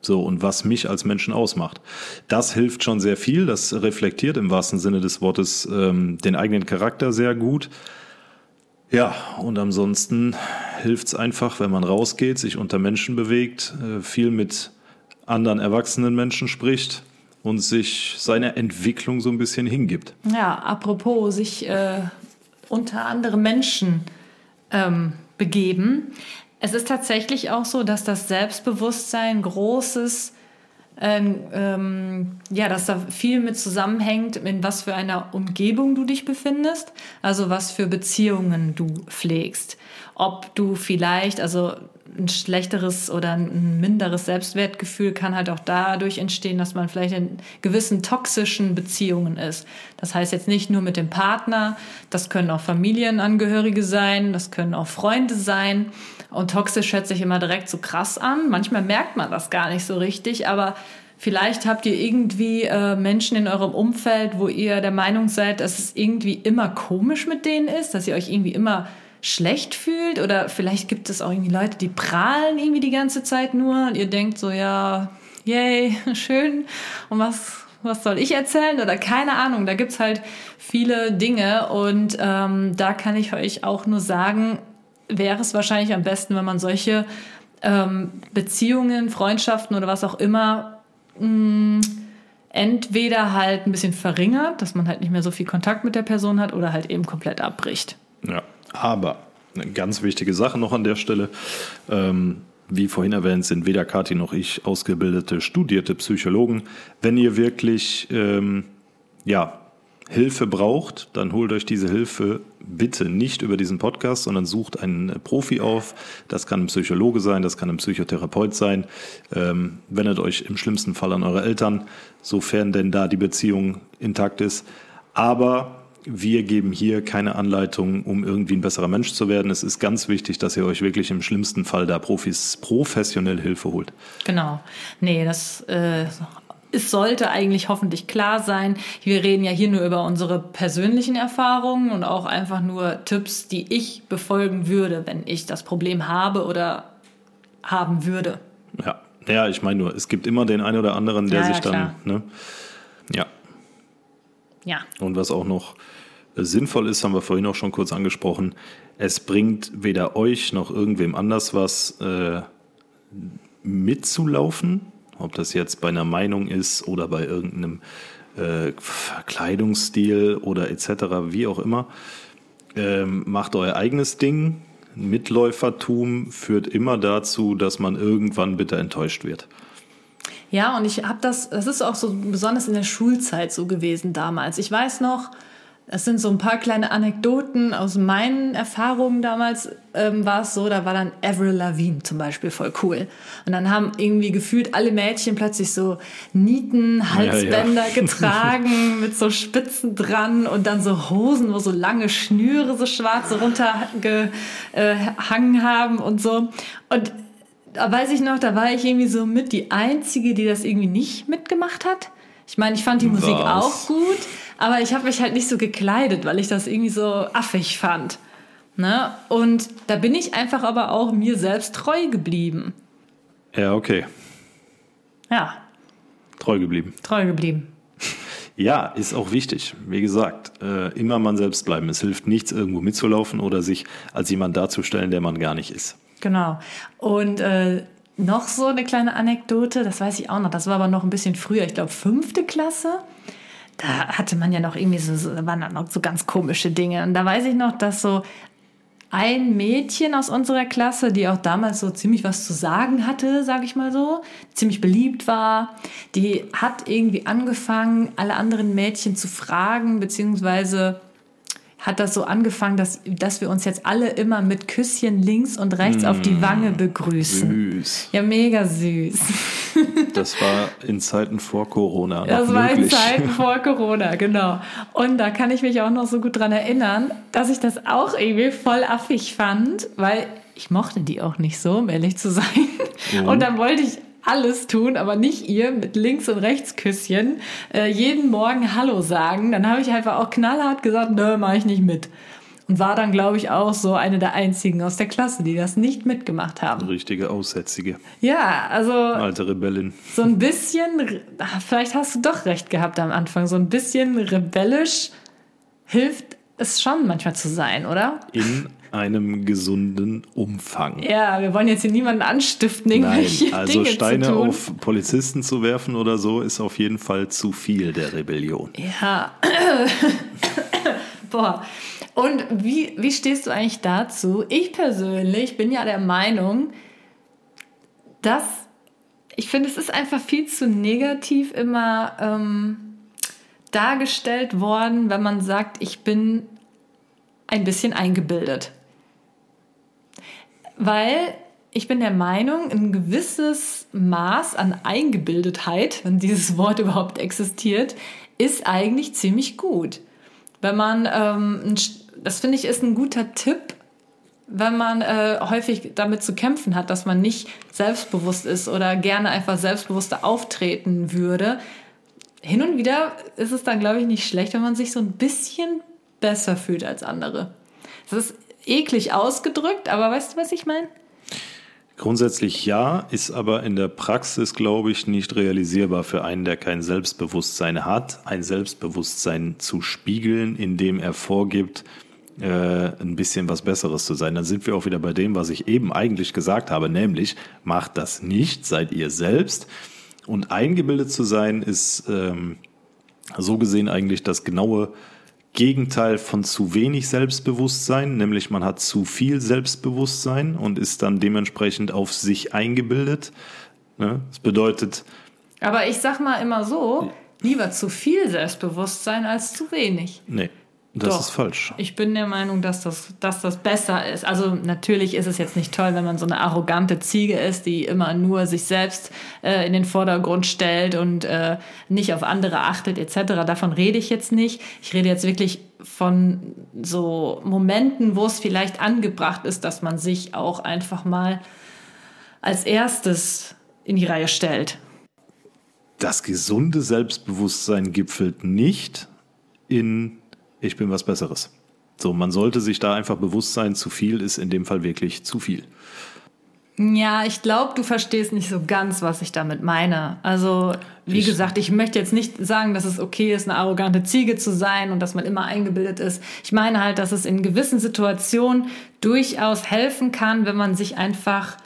So, und was mich als Menschen ausmacht. Das hilft schon sehr viel. Das reflektiert im wahrsten Sinne des Wortes ähm, den eigenen Charakter sehr gut. Ja, und ansonsten hilft es einfach, wenn man rausgeht, sich unter Menschen bewegt, äh, viel mit anderen erwachsenen Menschen spricht und sich seiner Entwicklung so ein bisschen hingibt. Ja, apropos sich äh, unter andere Menschen ähm, begeben. Es ist tatsächlich auch so, dass das Selbstbewusstsein großes, ähm, ähm, ja, dass da viel mit zusammenhängt, in was für einer Umgebung du dich befindest, also was für Beziehungen du pflegst. Ob du vielleicht, also ein schlechteres oder ein minderes Selbstwertgefühl kann halt auch dadurch entstehen, dass man vielleicht in gewissen toxischen Beziehungen ist. Das heißt jetzt nicht nur mit dem Partner, das können auch Familienangehörige sein, das können auch Freunde sein. Und toxisch hört sich immer direkt so krass an. Manchmal merkt man das gar nicht so richtig, aber vielleicht habt ihr irgendwie äh, Menschen in eurem Umfeld, wo ihr der Meinung seid, dass es irgendwie immer komisch mit denen ist, dass ihr euch irgendwie immer schlecht fühlt oder vielleicht gibt es auch irgendwie Leute, die prahlen irgendwie die ganze Zeit nur und ihr denkt so, ja, yay, schön und was, was soll ich erzählen oder keine Ahnung, da gibt's halt viele Dinge und ähm, da kann ich euch auch nur sagen, wäre es wahrscheinlich am besten, wenn man solche ähm, Beziehungen, Freundschaften oder was auch immer mh, mm, entweder halt ein bisschen verringert, dass man halt nicht mehr so viel Kontakt mit der Person hat oder halt eben komplett abbricht. Ja, aber eine ganz wichtige Sache noch an der Stelle. Ähm, wie vorhin erwähnt, sind weder Kathi noch ich ausgebildete, studierte Psychologen. Wenn ihr wirklich ähm, ja, Hilfe braucht, dann holt euch diese Hilfe bitte nicht über diesen Podcast, sondern sucht einen Profi auf. Das kann ein Psychologe sein, das kann ein Psychotherapeut sein. Ähm, wendet euch im schlimmsten Fall an eure Eltern, sofern denn da die Beziehung intakt ist. Aber wir geben hier keine Anleitung, um irgendwie ein besserer Mensch zu werden. Es ist ganz wichtig, dass ihr euch wirklich im schlimmsten Fall da Profis professionell Hilfe holt. Genau. Nee, das äh, es sollte eigentlich hoffentlich klar sein. Wir reden ja hier nur über unsere persönlichen Erfahrungen und auch einfach nur Tipps, die ich befolgen würde, wenn ich das Problem habe oder haben würde. Ja, ja, ich meine nur, es gibt immer den einen oder anderen, der ja, sich ja, dann, ne? Ja. Ja. Und was auch noch sinnvoll ist, haben wir vorhin auch schon kurz angesprochen, es bringt weder euch noch irgendwem anders was äh, mitzulaufen, ob das jetzt bei einer Meinung ist oder bei irgendeinem äh, Kleidungsstil oder etc., wie auch immer. Ähm, macht euer eigenes Ding. Mitläufertum führt immer dazu, dass man irgendwann bitter enttäuscht wird. Ja, und ich habe das, das ist auch so besonders in der Schulzeit so gewesen damals. Ich weiß noch, das sind so ein paar kleine Anekdoten aus meinen Erfahrungen damals. Ähm, war es so, da war dann Avril Lavigne zum Beispiel voll cool. Und dann haben irgendwie gefühlt alle Mädchen plötzlich so Nieten, Halsbänder ja, ja. getragen mit so Spitzen dran und dann so Hosen, wo so lange Schnüre so schwarz so runtergehangen haben und so. Und da weiß ich noch, da war ich irgendwie so mit die Einzige, die das irgendwie nicht mitgemacht hat. Ich meine, ich fand die Musik Was? auch gut, aber ich habe mich halt nicht so gekleidet, weil ich das irgendwie so affig fand. Ne? Und da bin ich einfach aber auch mir selbst treu geblieben. Ja, okay. Ja. Treu geblieben. Treu geblieben. Ja, ist auch wichtig. Wie gesagt, äh, immer man selbst bleiben. Es hilft nichts, irgendwo mitzulaufen oder sich als jemand darzustellen, der man gar nicht ist. Genau. Und äh, noch so eine kleine Anekdote, das weiß ich auch noch, das war aber noch ein bisschen früher, ich glaube fünfte Klasse da hatte man ja noch irgendwie so, waren dann noch so ganz komische Dinge. Und da weiß ich noch, dass so ein Mädchen aus unserer Klasse, die auch damals so ziemlich was zu sagen hatte, sage ich mal so, ziemlich beliebt war, die hat irgendwie angefangen, alle anderen Mädchen zu fragen, beziehungsweise hat das so angefangen, dass, dass wir uns jetzt alle immer mit Küsschen links und rechts mmh, auf die Wange mm, begrüßen. Süß. Ja, mega süß. Das war in Zeiten vor Corona. Das war möglich. in Zeiten vor Corona, genau. Und da kann ich mich auch noch so gut dran erinnern, dass ich das auch irgendwie voll affig fand, weil ich mochte die auch nicht so, um ehrlich zu sein. Mhm. Und dann wollte ich alles tun, aber nicht ihr mit Links- und Rechtsküsschen äh, jeden Morgen Hallo sagen. Dann habe ich einfach auch knallhart gesagt, nö, mache ich nicht mit. Und war dann, glaube ich, auch so eine der einzigen aus der Klasse, die das nicht mitgemacht haben. Richtige Aussätzige. Ja, also. Alte Rebellin. So ein bisschen, vielleicht hast du doch recht gehabt am Anfang, so ein bisschen rebellisch hilft es schon manchmal zu sein, oder? In einem gesunden Umfang. Ja, wir wollen jetzt hier niemanden anstiften, irgendwelche Nein, also Dinge Steine auf Polizisten zu werfen oder so ist auf jeden Fall zu viel der Rebellion. Ja. Boah. Und wie, wie stehst du eigentlich dazu? Ich persönlich bin ja der Meinung, dass ich finde, es ist einfach viel zu negativ immer ähm, dargestellt worden, wenn man sagt, ich bin ein bisschen eingebildet. Weil ich bin der Meinung, ein gewisses Maß an Eingebildetheit, wenn dieses Wort überhaupt existiert, ist eigentlich ziemlich gut. Wenn man, ähm, das finde ich, ist ein guter Tipp, wenn man äh, häufig damit zu kämpfen hat, dass man nicht selbstbewusst ist oder gerne einfach selbstbewusster auftreten würde. Hin und wieder ist es dann, glaube ich, nicht schlecht, wenn man sich so ein bisschen besser fühlt als andere. Das ist eklig ausgedrückt, aber weißt du, was ich meine? Grundsätzlich ja, ist aber in der Praxis, glaube ich, nicht realisierbar für einen, der kein Selbstbewusstsein hat, ein Selbstbewusstsein zu spiegeln, indem er vorgibt, äh, ein bisschen was Besseres zu sein. Dann sind wir auch wieder bei dem, was ich eben eigentlich gesagt habe, nämlich macht das nicht, seid ihr selbst. Und eingebildet zu sein ist ähm, so gesehen eigentlich das genaue Gegenteil von zu wenig Selbstbewusstsein, nämlich man hat zu viel Selbstbewusstsein und ist dann dementsprechend auf sich eingebildet. Ne? Das bedeutet. Aber ich sag mal immer so, lieber zu viel Selbstbewusstsein als zu wenig. Nee, das Doch. ist falsch. Ich bin der Meinung, dass das, dass das besser ist. Also natürlich ist es jetzt nicht toll, wenn man so eine arrogante Ziege ist, die immer nur sich selbst äh, in den Vordergrund stellt und äh, nicht auf andere achtet etc. Davon rede ich jetzt nicht. Ich rede jetzt wirklich von so Momenten, wo es vielleicht angebracht ist, dass man sich auch einfach mal als erstes in die Reihe stellt. Das gesunde Selbstbewusstsein gipfelt nicht in ich bin was Besseres. So, man sollte sich da einfach bewusst sein, zu viel ist in dem Fall wirklich zu viel. Ja, ich glaube, du verstehst nicht so ganz, was ich damit meine. Also, wie Ich- gesagt, ich möchte jetzt nicht sagen, dass es okay ist, eine arrogante Ziege zu sein und dass man immer eingebildet ist. Ich meine halt, dass es in gewissen Situationen durchaus helfen kann, wenn man sich einfach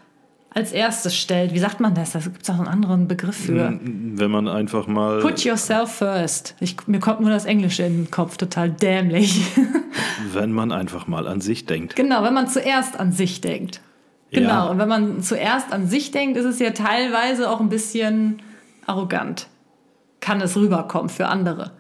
als erstes stellt. Wie sagt man das? Da gibt es auch einen anderen Begriff für. Wenn man einfach mal, Put yourself first. Ich, mir kommt nur das Englische in den Kopf, total dämlich. wenn man einfach mal an sich denkt. Genau, wenn man zuerst an sich denkt. Genau, Ja. und wenn man zuerst an sich denkt, ist es ja teilweise auch ein bisschen arrogant. Kann es rüberkommen für andere.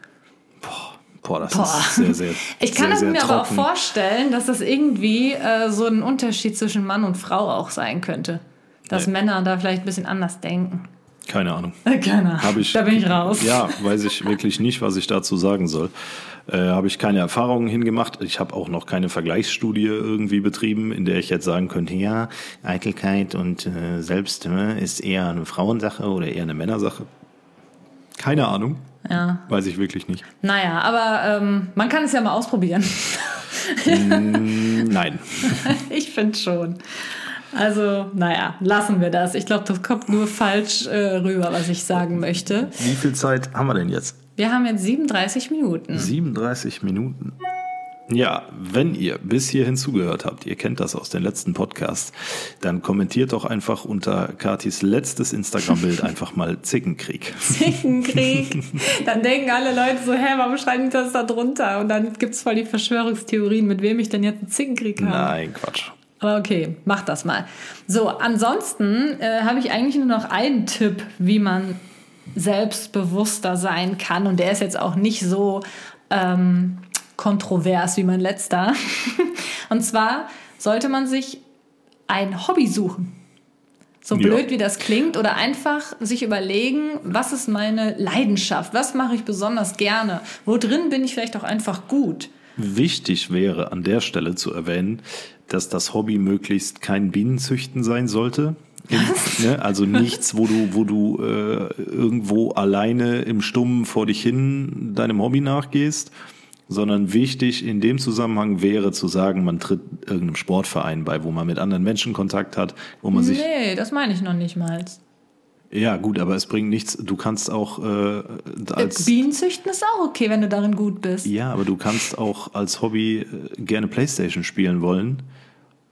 Boah, das Boah. ist sehr, sehr Ich kann es mir aber auch trocken. vorstellen, dass das irgendwie äh, so ein Unterschied zwischen Mann und Frau auch sein könnte. Dass Nee. Männer da vielleicht ein bisschen anders denken. Keine Ahnung. Keine Hab ich, Da bin ich raus. Ja, weiß ich wirklich nicht, was ich dazu sagen soll. Äh, habe ich keine Erfahrungen hingemacht. Ich habe auch noch keine Vergleichsstudie irgendwie betrieben, in der ich jetzt sagen könnte, ja, Eitelkeit und äh, Selbst äh, ist eher eine Frauensache oder eher eine Männersache. Keine Ahnung. Ja. Weiß ich wirklich nicht. Naja, aber ähm, man kann es ja mal ausprobieren. Nein. Ich finde schon. Also, naja, lassen wir das. Ich glaube, das kommt nur falsch äh, rüber, was ich sagen möchte. Wie viel Zeit haben wir denn jetzt? Wir haben jetzt 37 Minuten. 37 Minuten. Ja, wenn ihr bis hierhin zugehört habt, ihr kennt das aus den letzten Podcasts, dann kommentiert doch einfach unter Katis letztes Instagram-Bild einfach mal Zickenkrieg. Zickenkrieg. Dann denken alle Leute so, hä, warum schreiben die das da drunter? Und dann gibt es voll die Verschwörungstheorien, mit wem ich denn jetzt einen Zickenkrieg habe. Nein, Quatsch. Aber okay, mach das mal. So, ansonsten äh, habe ich eigentlich nur noch einen Tipp, wie man selbstbewusster sein kann. Und der ist jetzt auch nicht so ähm, kontrovers wie mein letzter. Und zwar sollte man sich ein Hobby suchen. So Ja. blöd wie das klingt, oder einfach sich überlegen, was ist meine Leidenschaft? Was mache ich besonders gerne? Wo drin bin ich vielleicht auch einfach gut? Wichtig wäre an der Stelle zu erwähnen, dass das Hobby möglichst kein Bienenzüchten sein sollte. Im, ne, also nichts, wo du, wo du äh, irgendwo alleine im Stummen vor dich hin deinem Hobby nachgehst, sondern wichtig in dem Zusammenhang wäre zu sagen, man tritt irgendeinem Sportverein bei, wo man mit anderen Menschen Kontakt hat, wo man sich Nee, das meine ich noch nicht mal. Ja gut, aber es bringt nichts. Du kannst auch äh, als Bienenzüchten ist auch okay, wenn du darin gut bist. ja, aber du kannst auch als Hobby äh, gerne PlayStation spielen wollen.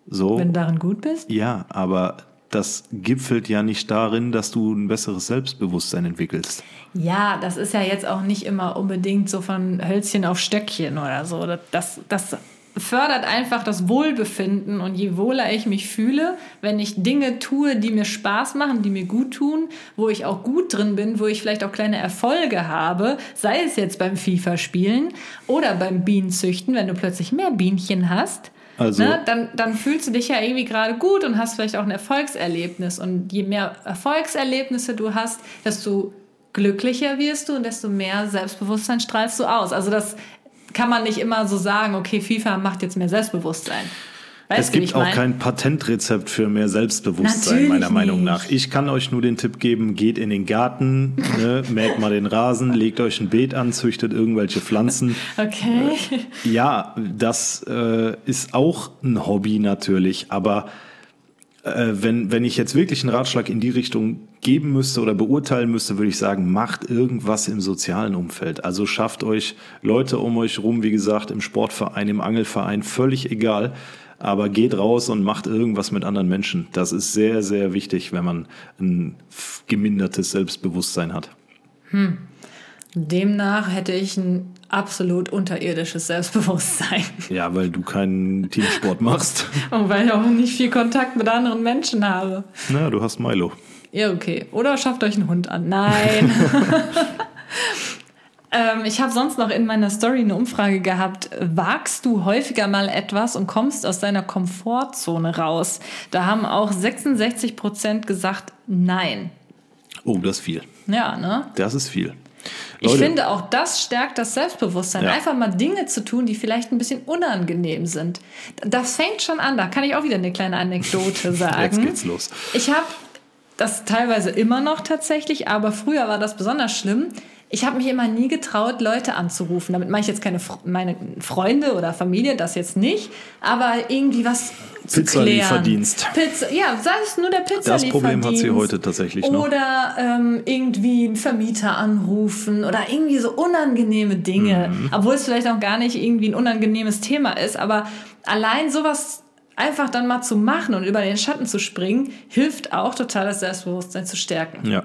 So. Wenn du darin gut bist? Ja, aber das gipfelt ja nicht darin, dass du ein besseres Selbstbewusstsein entwickelst. Ja, das ist ja jetzt auch nicht immer unbedingt so von Hölzchen auf Stöckchen oder so. Das, das fördert einfach das Wohlbefinden und je wohler ich mich fühle, wenn ich Dinge tue, die mir Spaß machen, die mir gut tun, wo ich auch gut drin bin, wo ich vielleicht auch kleine Erfolge habe, sei es jetzt beim FIFA-Spielen oder beim Bienenzüchten, wenn du plötzlich mehr Bienchen hast, Also- ne, dann, dann fühlst du dich ja irgendwie gerade gut und hast vielleicht auch ein Erfolgserlebnis. Und je mehr Erfolgserlebnisse du hast, desto glücklicher wirst du und desto mehr Selbstbewusstsein strahlst du aus. Also das kann man nicht immer so sagen, okay, FIFA macht jetzt mehr Selbstbewusstsein. Weißt es gibt auch mein? kein Patentrezept für mehr Selbstbewusstsein, Natürlich meiner Meinung nicht. nach. Ich kann euch nur den Tipp geben, geht in den Garten, ne, mäht mal den Rasen, legt euch ein Beet an, züchtet irgendwelche Pflanzen. Okay. Ja, das äh, ist auch ein Hobby natürlich, aber äh, wenn, wenn ich jetzt wirklich einen Ratschlag in die Richtung geben müsste oder beurteilen müsste, würde ich sagen, macht irgendwas im sozialen Umfeld. Also schafft euch Leute um euch rum, wie gesagt, im Sportverein, im Angelverein, völlig egal. Aber geht raus und macht irgendwas mit anderen Menschen. Das ist sehr, sehr wichtig, wenn man ein gemindertes Selbstbewusstsein hat. Demnach hätte ich ein absolut unterirdisches Selbstbewusstsein. Ja, weil du keinen Teamsport machst. Und weil ich auch nicht viel Kontakt mit anderen Menschen habe. Na, du hast Milo. Ja, okay. Oder schafft euch einen Hund an. Nein. Ähm, ich habe sonst noch in meiner Story eine Umfrage gehabt. Wagst du häufiger mal etwas und kommst aus deiner Komfortzone raus? Da haben auch 66 Prozent gesagt, nein. Oh, das ist viel. Ja, ne? Das ist viel. Ich finde auch das stärkt das Selbstbewusstsein. Ja. Einfach mal Dinge zu tun, die vielleicht ein bisschen unangenehm sind. Das fängt schon an. Da kann ich auch wieder eine kleine Anekdote sagen. Jetzt geht's los. Ich habe das teilweise immer noch tatsächlich, aber früher war das besonders schlimm. Ich habe mich immer nie getraut, Leute anzurufen. Damit meine ich jetzt keine meine Freunde oder Familie, das jetzt nicht, aber irgendwie was zu klären. Pizzalieferdienst. Pizza, ja, sei es nur der Pizzalieferdienst. Das Problem hat sie heute tatsächlich noch. Oder ähm, irgendwie einen Vermieter anrufen oder irgendwie so unangenehme Dinge, Mhm. obwohl es vielleicht auch gar nicht irgendwie ein unangenehmes Thema ist, aber allein sowas einfach dann mal zu machen und über den Schatten zu springen, hilft auch total das Selbstbewusstsein zu stärken. Ja.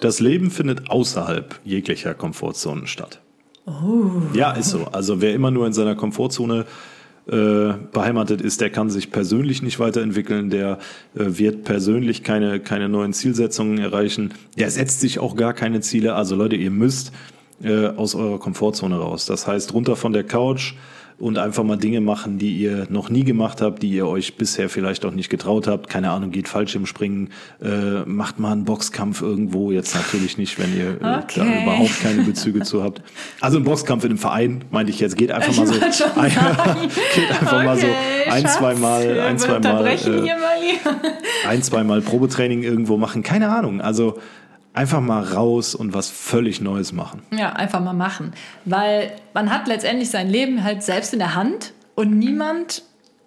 Das Leben findet außerhalb jeglicher Komfortzonen statt. Oh. Ja, ist so. Also wer immer nur in seiner Komfortzone äh, beheimatet ist, der kann sich persönlich nicht weiterentwickeln, der äh, wird persönlich keine, keine neuen Zielsetzungen erreichen, der setzt sich auch gar keine Ziele. Also Leute, ihr müsst äh, aus eurer Komfortzone raus. Das heißt, runter von der Couch und einfach mal Dinge machen, die ihr noch nie gemacht habt, die ihr euch bisher vielleicht auch nicht getraut habt. Keine Ahnung, geht Fallschirmspringen, äh, macht mal einen Boxkampf irgendwo. Jetzt natürlich nicht, wenn ihr äh, da Okay. überhaupt keine Bezüge zu habt. Also ein Boxkampf in einem Verein, meinte ich jetzt, geht einfach mal so, ein, geht einfach mal so Okay, ein, Mal, wir ein, zwei Mal, unterbrechen äh, ein, zwei Mal Probetraining irgendwo machen. Keine Ahnung. Also einfach mal raus und was völlig Neues machen. Ja, einfach mal machen. Weil man hat letztendlich sein Leben halt selbst in der Hand und niemand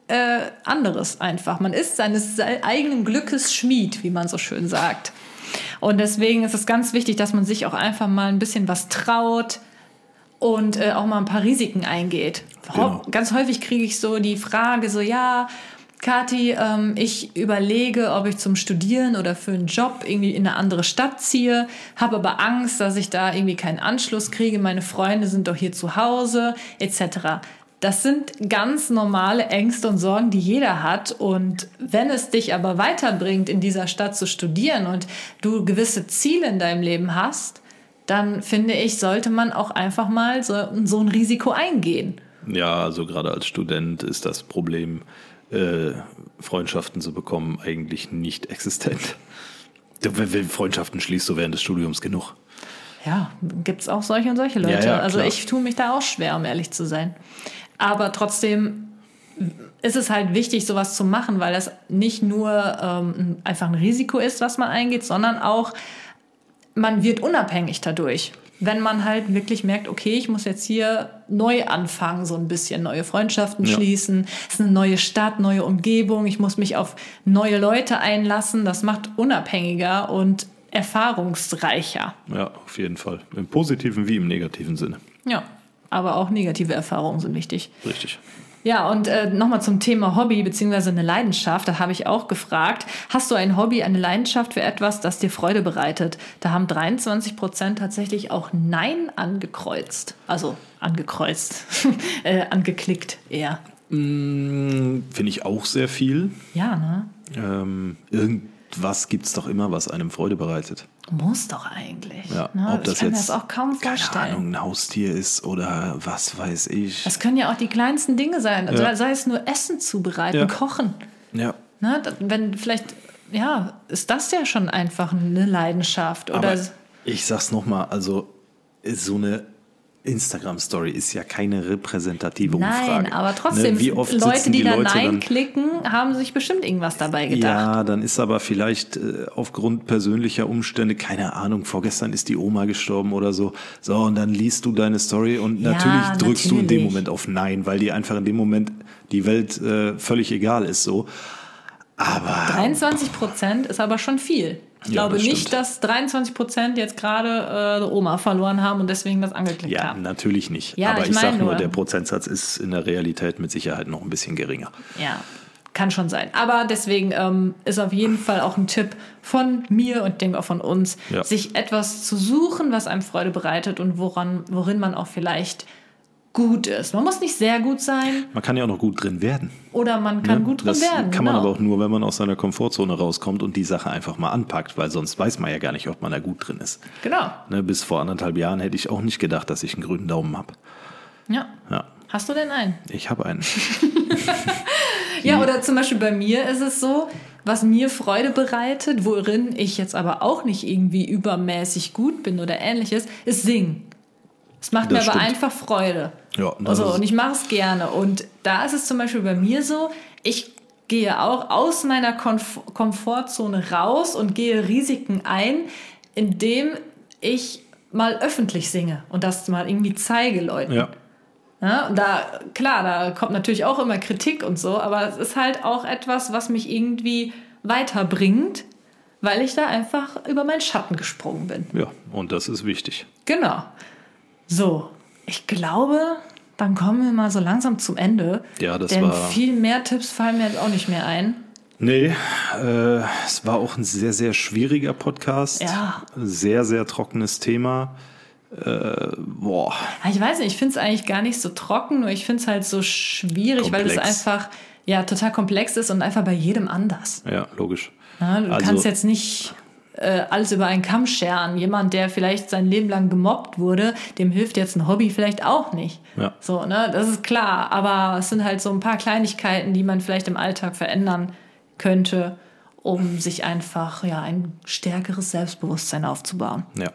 äh, anderes einfach. Man ist seines se- eigenen Glückes Schmied, wie man so schön sagt. Und deswegen ist es ganz wichtig, dass man sich auch einfach mal ein bisschen was traut und äh, auch mal ein paar Risiken eingeht. Genau. Ganz häufig kriege ich so die Frage so, ja, Kathi, ähm, ich überlege, ob ich zum Studieren oder für einen Job irgendwie in eine andere Stadt ziehe, habe aber Angst, dass ich da irgendwie keinen Anschluss kriege. Meine Freunde sind doch hier zu Hause, etc. Das sind ganz normale Ängste und Sorgen, die jeder hat. Und wenn es dich aber weiterbringt, in dieser Stadt zu studieren und du gewisse Ziele in deinem Leben hast, dann finde ich, sollte man auch einfach mal so, so ein Risiko eingehen. Ja, also gerade als Student ist das Problem, äh, Freundschaften zu bekommen, eigentlich nicht existent. Freundschaften schließt du während des Studiums genug. Ja, gibt's auch solche und solche Leute. Ja, ja, also ich tue mich da auch schwer, um ehrlich zu sein. Aber trotzdem ist es halt wichtig, sowas zu machen, weil das nicht nur ähm, einfach ein Risiko ist, was man eingeht, sondern auch, man wird unabhängig dadurch. Wenn man halt wirklich merkt, okay, ich muss jetzt hier neu anfangen, so ein bisschen neue Freundschaften Ja. schließen. Es ist eine neue Stadt, neue Umgebung. Ich muss mich auf neue Leute einlassen. Das macht unabhängiger und erfahrungsreicher. Ja, auf jeden Fall. Im positiven wie im negativen Sinne. Ja, aber auch negative Erfahrungen sind wichtig. Richtig. Ja, und äh, nochmal zum Thema Hobby beziehungsweise eine Leidenschaft. Da habe ich auch gefragt, hast du ein Hobby, eine Leidenschaft für etwas, das dir Freude bereitet? Da haben 23 Prozent tatsächlich auch Nein angekreuzt. Also angekreuzt, äh, angeklickt eher. Mm, Finde ich auch sehr viel. Ja, ne? Ähm, irgendwas gibt es doch immer, was einem Freude bereitet. Muss doch eigentlich. Ja, ne? ob das ich kann mir jetzt das auch kaum keine vorstellen. Ahnung, ein Haustier ist oder was weiß ich. Das können ja auch die kleinsten Dinge sein. Also Ja. Sei es nur Essen zubereiten, Ja. kochen. Ja, Ne, wenn vielleicht, ja, ist das ja schon einfach eine Leidenschaft. Oder aber ich sag's nochmal, also so eine Instagram-Story ist ja keine repräsentative Umfrage. nein, aber trotzdem, Ne, Wie oft Leute, sitzen die, da Leute Nein klicken, haben sich bestimmt irgendwas dabei gedacht. Ja, dann ist aber vielleicht äh, aufgrund persönlicher Umstände, keine Ahnung, vorgestern ist die Oma gestorben oder so. So, und dann liest du deine Story und Ja, natürlich drückst du in dem natürlich. Moment auf Nein, weil dir einfach in dem Moment die Welt äh, völlig egal ist so. Aber 23 Prozent ist aber schon viel. Ich Ja, glaube das nicht, dass 23 Prozent jetzt gerade äh, Oma verloren haben und deswegen das angeklickt ja, haben. natürlich nicht. Ja, aber ich ich, sag meine nur, nur. der Prozentsatz ist in der Realität mit Sicherheit noch ein bisschen geringer. Ja, kann schon sein. Aber deswegen ähm, ist auf jeden Fall auch ein Tipp von mir und denke auch von uns, Ja. sich etwas zu suchen, was einem Freude bereitet und woran, worin man auch vielleicht gut ist. Man muss nicht sehr gut sein Man kann ja auch noch gut drin werden. oder man kann gut drin das werden. kann man genau. aber auch nur, wenn man aus seiner Komfortzone rauskommt und die Sache einfach mal anpackt, weil sonst weiß man ja gar nicht, ob man da gut drin ist. Genau. Ne, bis vor anderthalb Jahren hätte ich auch nicht gedacht, dass ich einen grünen Daumen habe. Ja. Ja, Hast du denn einen? ich habe einen. Ja, oder zum Beispiel bei mir ist es so, was mir Freude bereitet, worin ich jetzt aber auch nicht irgendwie übermäßig gut bin oder ähnliches, ist Singen. Es macht Das mir aber stimmt. einfach Freude. Ja, also, und ich mache es gerne. Und da ist es zum Beispiel bei mir so, ich gehe auch aus meiner Komf Komfortzone raus und gehe Risiken ein, indem ich mal öffentlich singe und das mal irgendwie zeige Leuten. Ja, Ja, da, klar, da kommt natürlich auch immer Kritik und so, aber es ist halt auch etwas, was mich irgendwie weiterbringt, weil ich da einfach über meinen Schatten gesprungen bin. ja, und das ist wichtig. Genau. So, ich glaube, dann kommen wir mal so langsam zum Ende. Ja, das denn war- viel mehr Tipps fallen mir jetzt auch nicht mehr ein. Nee, äh, es war auch ein sehr, sehr schwieriger Podcast. Ja. Sehr, sehr trockenes Thema. Äh, boah, Ah, Ich weiß nicht, ich finde es eigentlich gar nicht so trocken, nur ich finde es halt so schwierig, weil es Komplex. einfach ja total komplex ist und einfach bei jedem anders. ja, logisch. Ja, du Also- kannst jetzt nicht äh, alles über einen Kamm scheren. Jemand, der vielleicht sein Leben lang gemobbt wurde, dem hilft jetzt ein Hobby vielleicht auch nicht. Ja. So, ne, das ist klar. Aber es sind halt so ein paar Kleinigkeiten, die man vielleicht im Alltag verändern könnte, um sich einfach ja ein stärkeres Selbstbewusstsein aufzubauen. Ja.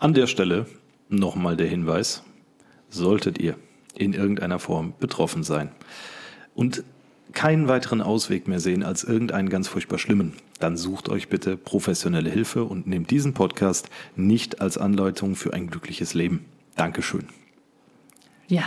An der Stelle nochmal der Hinweis, solltet ihr in irgendeiner Form betroffen sein und keinen weiteren Ausweg mehr sehen als irgendeinen ganz furchtbar schlimmen, dann sucht euch bitte professionelle Hilfe und nehmt diesen Podcast nicht als Anleitung für ein glückliches Leben. Dankeschön. Ja.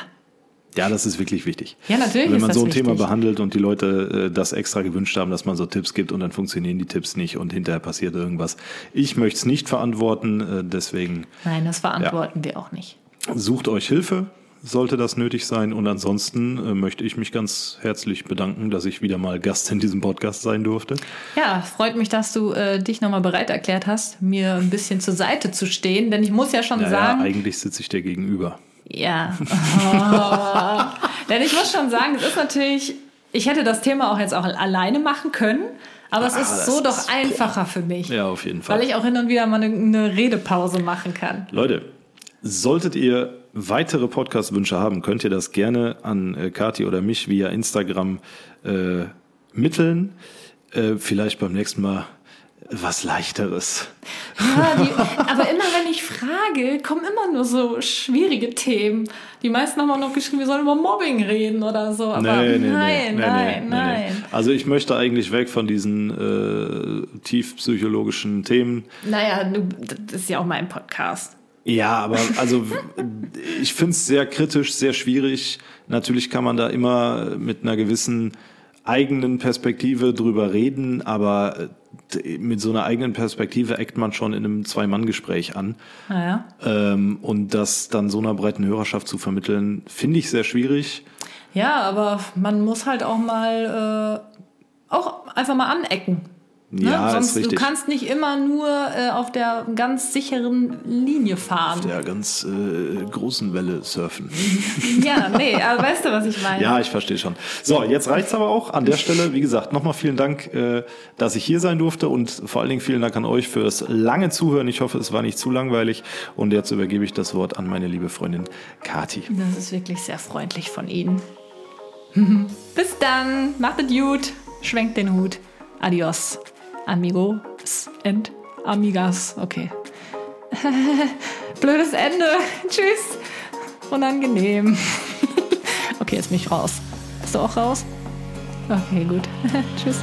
Ja, das ist wirklich wichtig. Ja, natürlich Wenn man so ein Thema wichtig. behandelt und die Leute äh, das extra gewünscht haben, dass man so Tipps gibt und dann funktionieren die Tipps nicht und hinterher passiert irgendwas. Ich möchte es nicht verantworten, äh, deswegen Nein, das verantworten wir auch nicht. sucht euch Hilfe, sollte das nötig sein. Und ansonsten äh, möchte ich mich ganz herzlich bedanken, dass ich wieder mal Gast in diesem Podcast sein durfte. Ja, freut mich, dass du äh, dich nochmal bereit erklärt hast, mir ein bisschen zur Seite zu stehen, denn ich muss ja schon Ja, ja, sagen, eigentlich sitze ich dir gegenüber. Ja. Oh. Denn ich muss schon sagen, es ist natürlich, ich hätte das Thema auch jetzt auch alleine machen können, aber es Ah, ist das so doch ist- einfacher für mich, Ja, auf jeden Fall. weil ich auch hin und wieder mal eine, eine Redepause machen kann. Leute, solltet ihr weitere Podcast-Wünsche haben, könnt ihr das gerne an äh, Kati oder mich via Instagram äh, mitteln. Äh, vielleicht beim nächsten Mal was leichteres. Ja, die, aber immer wenn ich frage, kommen immer nur so schwierige Themen. Die meisten haben auch noch geschrieben, wir sollen über Mobbing reden oder so. Aber nein, nein, nein. Also ich möchte eigentlich weg von diesen äh, tiefpsychologischen Themen. Naja, du, das ist ja auch mein Podcast. Ja, aber also ich finde es sehr kritisch, sehr schwierig. Natürlich kann man da immer mit einer gewissen eigenen Perspektive drüber reden, aber äh, mit so einer eigenen Perspektive eckt man schon in einem Zwei-Mann-Gespräch an. Naja. Ähm, und das dann so einer breiten Hörerschaft zu vermitteln, finde ich sehr schwierig. Ja, aber man muss halt auch mal äh, auch einfach mal anecken. Ne? Ja, Sonst ist richtig. du kannst nicht immer nur äh, auf der ganz sicheren Linie fahren. Der ganz äh, großen Welle surfen. Ja, nee, aber weißt du, was ich meine? Ja, ich verstehe schon. So, jetzt reicht's aber auch an der Stelle. Wie gesagt, nochmal vielen Dank, äh, dass ich hier sein durfte und vor allen Dingen vielen Dank an euch für das lange Zuhören. Ich hoffe, es war nicht zu langweilig. Und jetzt übergebe ich das Wort an meine liebe Freundin Kati. Das ist wirklich sehr freundlich von Ihnen. Bis dann, macht es gut, schwenkt den Hut. Adios, amigos and amigas. Okay. Blödes Ende. Tschüss. Unangenehm. okay, jetzt bin ich raus. Bist du auch raus? Okay, gut. Tschüss.